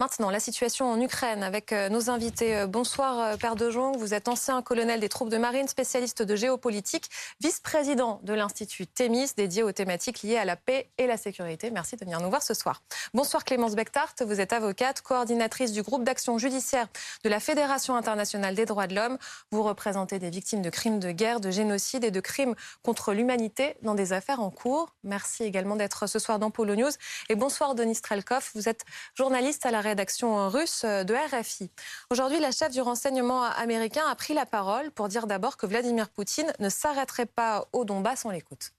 Maintenant, la situation en Ukraine avec euh, nos invités. Euh, bonsoir, euh, Père de Jong. Vous êtes ancien colonel des troupes de marine, spécialiste de géopolitique, vice-président de l'Institut Thémis, dédié aux thématiques liées à la paix et la sécurité. Merci de venir nous voir ce soir. Bonsoir, Clémence Bechtart. Vous êtes avocate, coordinatrice du groupe d'action judiciaire de la Fédération internationale des droits de l'homme. Vous représentez des victimes de crimes de guerre, de génocide et de crimes contre l'humanité dans des affaires en cours. Merci également d'être ce soir dans Polo News. Et bonsoir, Denis Strelkov. Vous êtes journaliste à la rédaction russe de RFI. Aujourd'hui, la chef du renseignement américain a pris la parole pour dire d'abord que Vladimir Poutine ne s'arrêterait pas au Donbass. On l'écoute.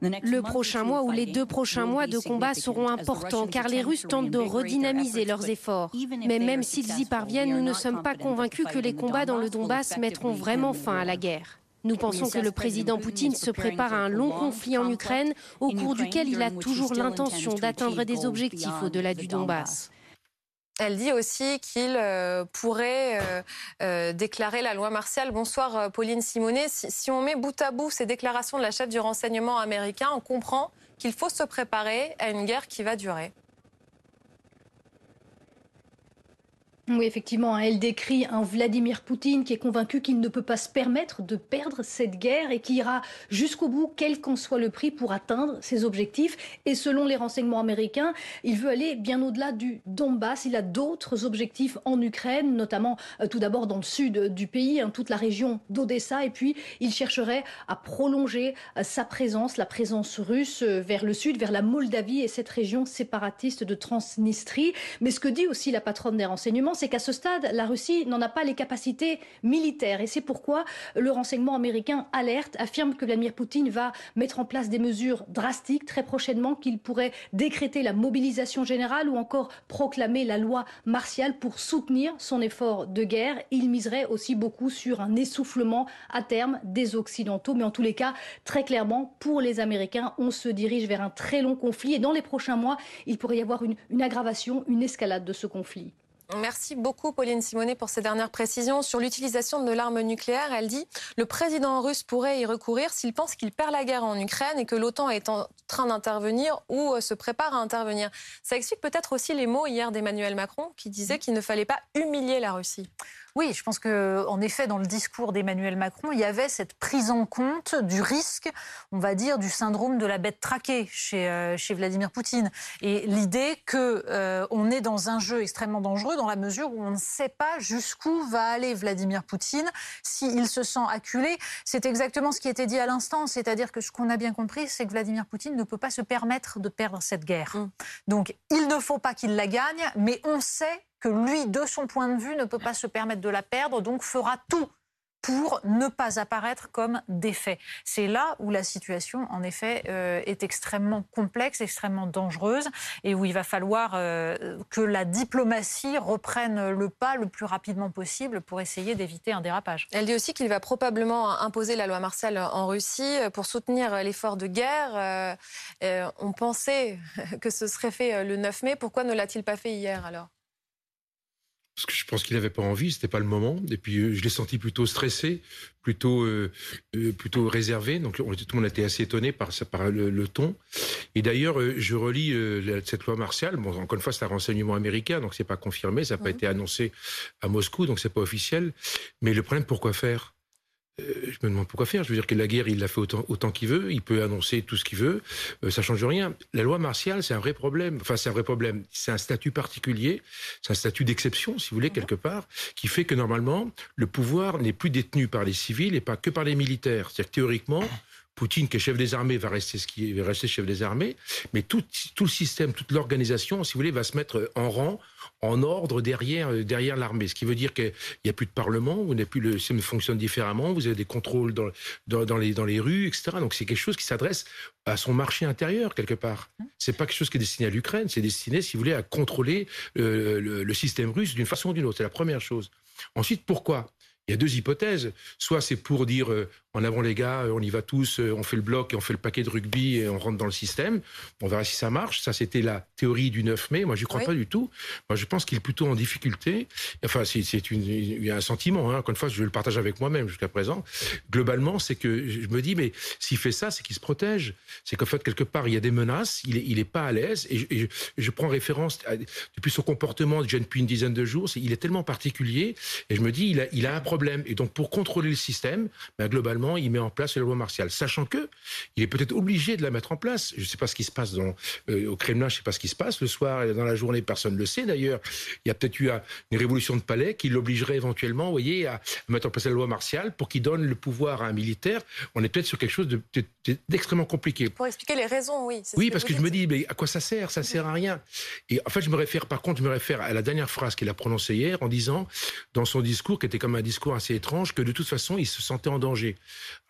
Le prochain mois ou les deux prochains mois de combat seront importants car les Russes tentent de redynamiser leurs efforts. Mais même s'ils y parviennent, nous ne sommes pas convaincus que les combats dans le Donbass mettront vraiment fin à la guerre. Nous pensons que le président Poutine se prépare à un long conflit en Ukraine au cours duquel il a toujours l'intention d'atteindre des objectifs au-delà du Donbass. Elle dit aussi qu'il euh, pourrait euh, euh, déclarer la loi martiale. Bonsoir Pauline Simonet. Si, on met bout à bout ces déclarations de la chef du renseignement américain, on comprend qu'il faut se préparer à une guerre qui va durer. Oui, effectivement, hein, elle décrit un Vladimir Poutine qui est convaincu qu'il ne peut pas se permettre de perdre cette guerre et qui ira jusqu'au bout, quel qu'en soit le prix, pour atteindre ses objectifs. Et selon les renseignements américains, il veut aller bien au-delà du Donbass. Il a d'autres objectifs en Ukraine, notamment euh, tout d'abord dans le sud du pays, hein, toute la région d'Odessa. Et puis, il chercherait à prolonger euh, sa présence, la présence russe, euh, vers le sud, vers la Moldavie et cette région séparatiste de Transnistrie. Mais ce que dit aussi la patronne des renseignements, c'est qu'à ce stade, la Russie n'en a pas les capacités militaires. Et c'est pourquoi le renseignement américain alerte, affirme que Vladimir Poutine va mettre en place des mesures drastiques très prochainement, qu'il pourrait décréter la mobilisation générale ou encore proclamer la loi martiale pour soutenir son effort de guerre. Il miserait aussi beaucoup sur un essoufflement à terme des Occidentaux. Mais en tous les cas, très clairement, pour les Américains, on se dirige vers un très long conflit. Et dans les prochains mois, il pourrait y avoir une, une aggravation, une escalade de ce conflit. Merci beaucoup, Pauline Simonet, pour ces dernières précisions. Sur l'utilisation de l'arme nucléaire, elle dit le président russe pourrait y recourir s'il pense qu'il perd la guerre en Ukraine et que l'OTAN est en train d'intervenir ou euh, se prépare à intervenir. Ça explique peut-être aussi les mots hier d'Emmanuel Macron qui disait qu'il ne fallait pas humilier la Russie. Oui, je pense que, en effet, dans le discours d'Emmanuel Macron, il y avait cette prise en compte du risque, on va dire, du syndrome de la bête traquée chez, euh, chez Vladimir Poutine. Et l'idée qu'on euh, est dans un jeu extrêmement dangereux dans la mesure où on ne sait pas jusqu'où va aller Vladimir Poutine s'il se sent acculé. C'est exactement ce qui était dit à l'instant. C'est-à-dire que ce qu'on a bien compris, c'est que Vladimir Poutine ne peut pas se permettre de perdre cette guerre. Mm. Donc, il ne faut pas qu'il la gagne, mais on sait que lui, de son point de vue, ne peut pas se permettre de la perdre, donc fera tout pour ne pas apparaître comme défait. C'est là où la situation, en effet, euh, est extrêmement complexe, extrêmement dangereuse, et où il va falloir euh, que la diplomatie reprenne le pas le plus rapidement possible pour essayer d'éviter un dérapage. Elle dit aussi qu'il va probablement imposer la loi martiale en Russie pour soutenir l'effort de guerre. Euh, on pensait que ce serait fait le 9 mai. Pourquoi ne l'a-t-il pas fait hier alors? Parce que je pense qu'il n'avait pas envie, c'était pas le moment. Et puis euh, je l'ai senti plutôt stressé, plutôt euh, euh, plutôt réservé. Donc tout le monde était assez étonné par par le, ton. Et d'ailleurs, je relis cette loi martiale. Bon, encore une fois, c'est un renseignement américain, donc c'est pas confirmé, ça n'a pas été annoncé à Moscou, donc c'est pas officiel. Mais le problème, pourquoi faire? euh, je me demande pourquoi faire. Je veux dire que la guerre, il l'a fait autant, autant qu'il veut. Il peut annoncer tout ce qu'il veut. Euh, ça change rien. La loi martiale, c'est un vrai problème. Enfin, c'est un vrai problème. C'est un statut particulier. C'est un statut d'exception, si vous voulez, quelque part, qui fait que normalement, le pouvoir n'est plus détenu par les civils et pas que par les militaires. C'est-à-dire que théoriquement, Poutine, qui est chef des armées, va rester ce qui va rester chef des armées, mais tout, le système, toute l'organisation, si vous voulez, va se mettre en rang, en ordre derrière, derrière l'armée. Ce qui veut dire qu'il n'y a plus de parlement, vous plus le système fonctionne différemment, vous avez des contrôles dans, dans, les, dans les rues, etc. Donc c'est quelque chose qui s'adresse à son marché intérieur quelque part. C'est pas quelque chose qui est destiné à l'Ukraine, c'est destiné, si vous voulez, à contrôler le, le système russe d'une façon ou d'une autre. C'est la première chose. Ensuite, pourquoi? Il y a deux hypothèses. Soit c'est pour dire euh, en avant les gars, on y va tous, on fait le bloc et on fait le paquet de rugby et on rentre dans le système. On verra si ça marche. Ça, c'était la théorie du 9 mai. Moi, je crois pas du tout. Moi, je pense qu'il est plutôt en difficulté. Enfin, c'est une, il y a un sentiment. Hein. Encore une fois, je le partage avec moi-même jusqu'à présent. Globalement, c'est que je me dis, mais s'il fait ça, c'est qu'il se protège. C'est qu'en fait, quelque part, il y a des menaces. Il est, il est pas à l'aise. Et, je, prends référence depuis son comportement déjà depuis une dizaine de jours. il est tellement particulier. Et je me dis, il a, il a un problème. Et donc, pour contrôler le système, ben, globalement, il met en place la loi martiale, sachant que il est peut-être obligé de la mettre en place. Je ne sais pas ce qui se passe dans, euh, au Kremlin. Je ne sais pas ce qui se passe le soir et dans la journée. Personne ne le sait d'ailleurs. Il y a peut-être eu une révolution de palais qui l'obligerait éventuellement, vous voyez, à mettre en place la loi martiale pour qu'il donne le pouvoir à un militaire. On est peut-être sur quelque chose d'extrêmement compliqué. Pour expliquer les raisons, oui. Oui, parce que je me dis, mais à quoi ça sert? Ça sert à rien. Et en fait, je me réfère, par contre, je me réfère à la dernière phrase qu'il a prononcée hier en disant, dans son discours, qui était comme un discours assez étrange, que de toute façon, il se sentait en danger.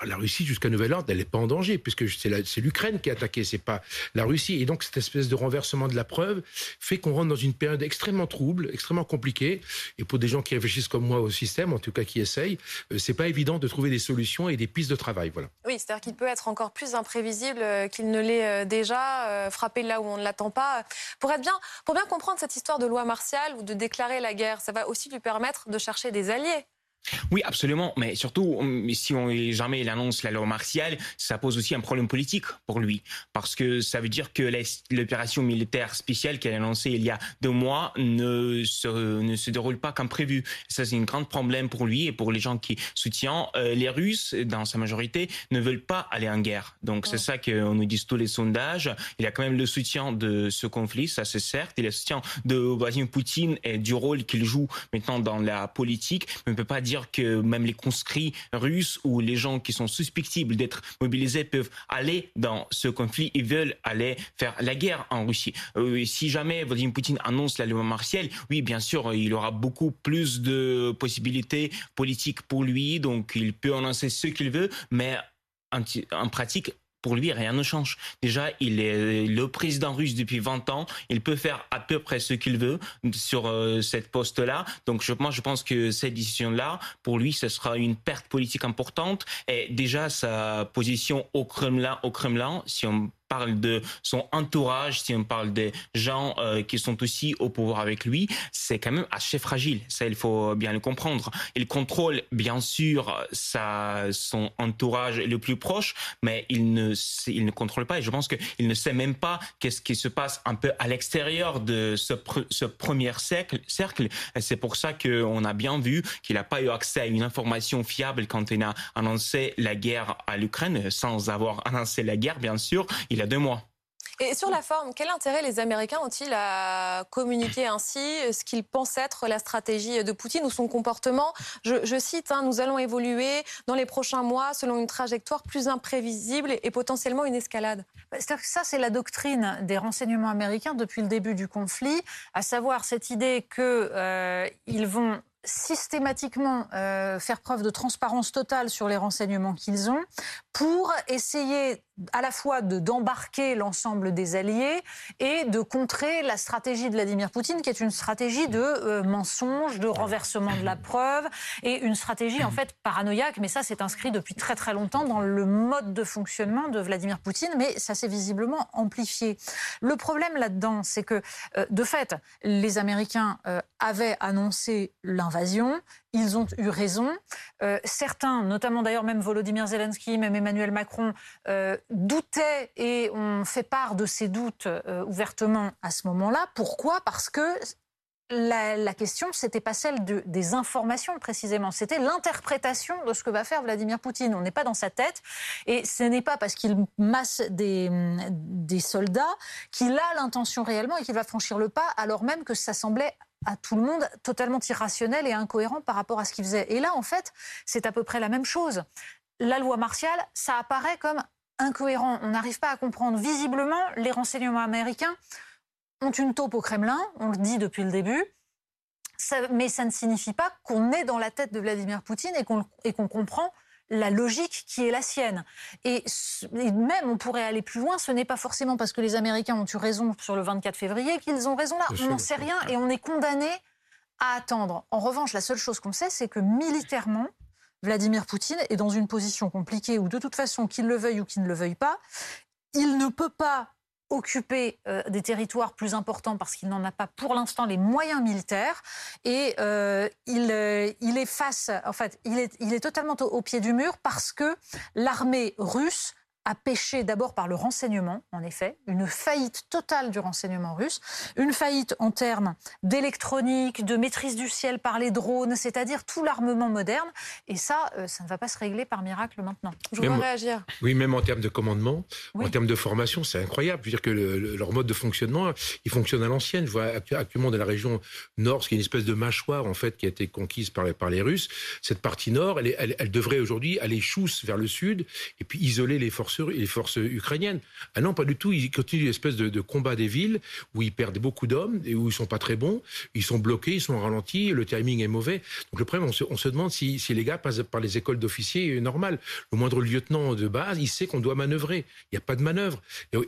la Russie, jusqu'à nouvel ordre, elle n'est pas en danger, puisque c'est l'Ukraine qui est attaquée, c'est pas la Russie. Et donc, cette espèce de renversement de la preuve fait qu'on rentre dans une période extrêmement trouble, extrêmement compliquée. Et pour des gens qui réfléchissent comme moi au système, en tout cas qui essayent, euh, c'est pas évident de trouver des solutions et des pistes de travail. Voilà. Oui, c'est-à-dire qu'il peut être encore plus imprévisible euh, qu'il ne l'est euh, déjà, frapper là où on ne l'attend pas. Pour être bien, pour bien comprendre cette histoire de loi martiale ou de déclarer la guerre, ça va aussi lui permettre de chercher des alliés. Oui, absolument. Mais surtout, si on, jamais il annonce la loi martiale, ça pose aussi un problème politique pour lui. Parce que ça veut dire que l'opération militaire spéciale qu'il a annoncée il y a deux mois ne se, ne se déroule pas comme prévu. Ça, c'est un grand problème pour lui et pour les gens qui soutiennent. Euh, les Russes, dans sa majorité, ne veulent pas aller en guerre. Donc, c'est ça qu'on nous disent tous les sondages. Il y a quand même le soutien de ce conflit, ça c'est certes. Il y a le soutien de Vladimir Poutine et du rôle qu'il joue maintenant dans la politique. Mais on ne peut pas dire que même les conscrits russes ou les gens qui sont suspectibles d'être mobilisés peuvent aller dans ce conflit et veulent aller faire la guerre en Russie. Euh, si jamais Vladimir Poutine annonce la loi martiale, oui, bien sûr, il aura beaucoup plus de possibilités politiques pour lui, donc il peut annoncer ce qu'il veut, mais en pratique, pour lui, rien ne change. Déjà, il est le président russe depuis 20 ans. Il peut faire à peu près ce qu'il veut sur euh, cette poste-là. Donc, moi, je pense que cette décision-là, pour lui, ce sera une perte politique importante. Et déjà, sa position au Kremlin, au Kremlin, si on parle de son entourage, si on parle des gens euh, qui sont aussi au pouvoir avec lui, c'est quand même assez fragile. Ça, il faut bien le comprendre. Il contrôle bien sûr sa, son entourage le plus proche, mais il ne, il ne contrôle pas. Et je pense qu'il ne sait même pas qu'est-ce qui se passe un peu à l'extérieur de ce, ce premier cercle. C'est pour ça qu'on a bien vu qu'il n'a pas eu accès à une information fiable quand il a annoncé la guerre à l'Ukraine, sans avoir annoncé la guerre, bien sûr. Il y a deux mois. Et sur la forme, quel intérêt les Américains ont-ils à communiquer ainsi ce qu'ils pensent être la stratégie de Poutine ou son comportement? Je, cite, hein, nous allons évoluer dans les prochains mois selon une trajectoire plus imprévisible et, potentiellement une escalade. Bah, que ça, c'est la doctrine des renseignements américains depuis le début du conflit, à savoir cette idée qu'ils euh, vont systématiquement euh, faire preuve de transparence totale sur les renseignements qu'ils ont pour essayer à la fois de d'embarquer l'ensemble des alliés et de contrer la stratégie de Vladimir Poutine, qui est une stratégie de euh, mensonge, de renversement de la preuve et une stratégie en fait paranoïaque. Mais ça, c'est inscrit depuis très très longtemps dans le mode de fonctionnement de Vladimir Poutine, mais ça s'est visiblement amplifié. Le problème là-dedans, c'est que euh, de fait, les Américains euh, avaient annoncé l'invasion, ils ont eu raison. Euh, certains, notamment d'ailleurs même Volodymyr Zelensky, même Emmanuel Macron, euh, doutaient et ont fait part de ces doutes euh, ouvertement à ce moment-là. Pourquoi? Parce que la, la question, c'était pas celle de, des informations précisément, c'était l'interprétation de ce que va faire Vladimir Poutine. On n'est pas dans sa tête, et ce n'est pas parce qu'il masse des, des soldats qu'il a l'intention réellement et qu'il va franchir le pas, alors même que ça semblait à tout le monde totalement irrationnel et incohérent par rapport à ce qu'il faisait. Et là, en fait, c'est à peu près la même chose. La loi martiale, ça apparaît comme incohérent. On n'arrive pas à comprendre. Visiblement, les renseignements américains ont une taupe au Kremlin, on le dit depuis le début. mais ça ne signifie pas qu'on est dans la tête de Vladimir Poutine et qu'on comprend la logique qui est la sienne. Et, même, on pourrait aller plus loin, ce n'est pas forcément parce que les Américains ont eu raison sur le 24 février qu'ils ont raison là. on n'en sait rien et on est condamné à attendre. En revanche, la seule chose qu'on sait, c'est que militairement, Vladimir Poutine est dans une position compliquée où de toute façon, qu'il le veuille ou qu'il ne le veuille pas, il ne peut pas occuper euh, des territoires plus importants parce qu'il n'en a pas pour l'instant les moyens militaires. Et euh, il, euh, il, est face, en fait, il est, il est totalement au pied du mur parce que l'armée russe a péché d'abord par le renseignement, en effet, une faillite totale du renseignement russe, une faillite en termes d'électronique, de maîtrise du ciel par les drones, c'est-à-dire tout l'armement moderne. Et ça, euh, ça ne va pas se régler par miracle maintenant. Je voudrais réagir. Oui, même en termes de commandement, en termes de formation, c'est incroyable. Je veux dire que leur mode de fonctionnement, il fonctionne à l'ancienne. Je vois actuellement dans la région nord, ce qui est une espèce de mâchoire en fait qui a été conquise par les, par les Russes. Cette partie nord, elle, elle, elle devrait aujourd'hui aller chousse vers le sud et puis isoler les forces les forces ukrainiennes. Ah non, pas du tout. Ils continuent une espèce de, combat des villes où ils perdent beaucoup d'hommes et où ils sont pas très bons. Ils sont bloqués, ils sont ralentis, le timing est mauvais. Donc le problème, on se, demande si, les gars passent par les écoles d'officiers normales. Le moindre lieutenant de base, il sait qu'on doit manœuvrer. Il n'y a pas de manœuvre.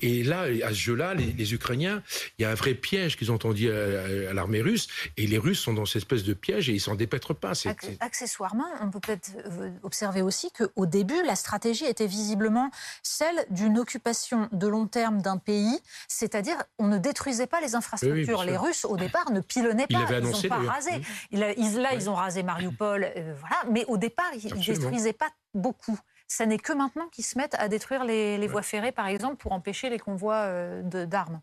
Et, là, à ce jeu-là, les, Ukrainiens, il y a un vrai piège qu'ils ont entendu à, l'armée russe. Et les Russes sont dans cette espèce de piège et ils s'en dépêtrent pas. Accessoirement, on peut peut-être euh, observer aussi qu'au début, la stratégie était visiblement celle d'une occupation de long terme d'un pays, c'est-à-dire on ne détruisait pas les infrastructures. les Russes, au départ, ne pilonnaient pas, ils n'ont pas rasé. là, ils ont rasé Mariupol, euh, voilà, mais au départ, ils ne détruisaient pas beaucoup. Ça n'est que maintenant qu'ils se mettent à détruire les, voies ferrées, par exemple, pour empêcher les convois euh, d'armes.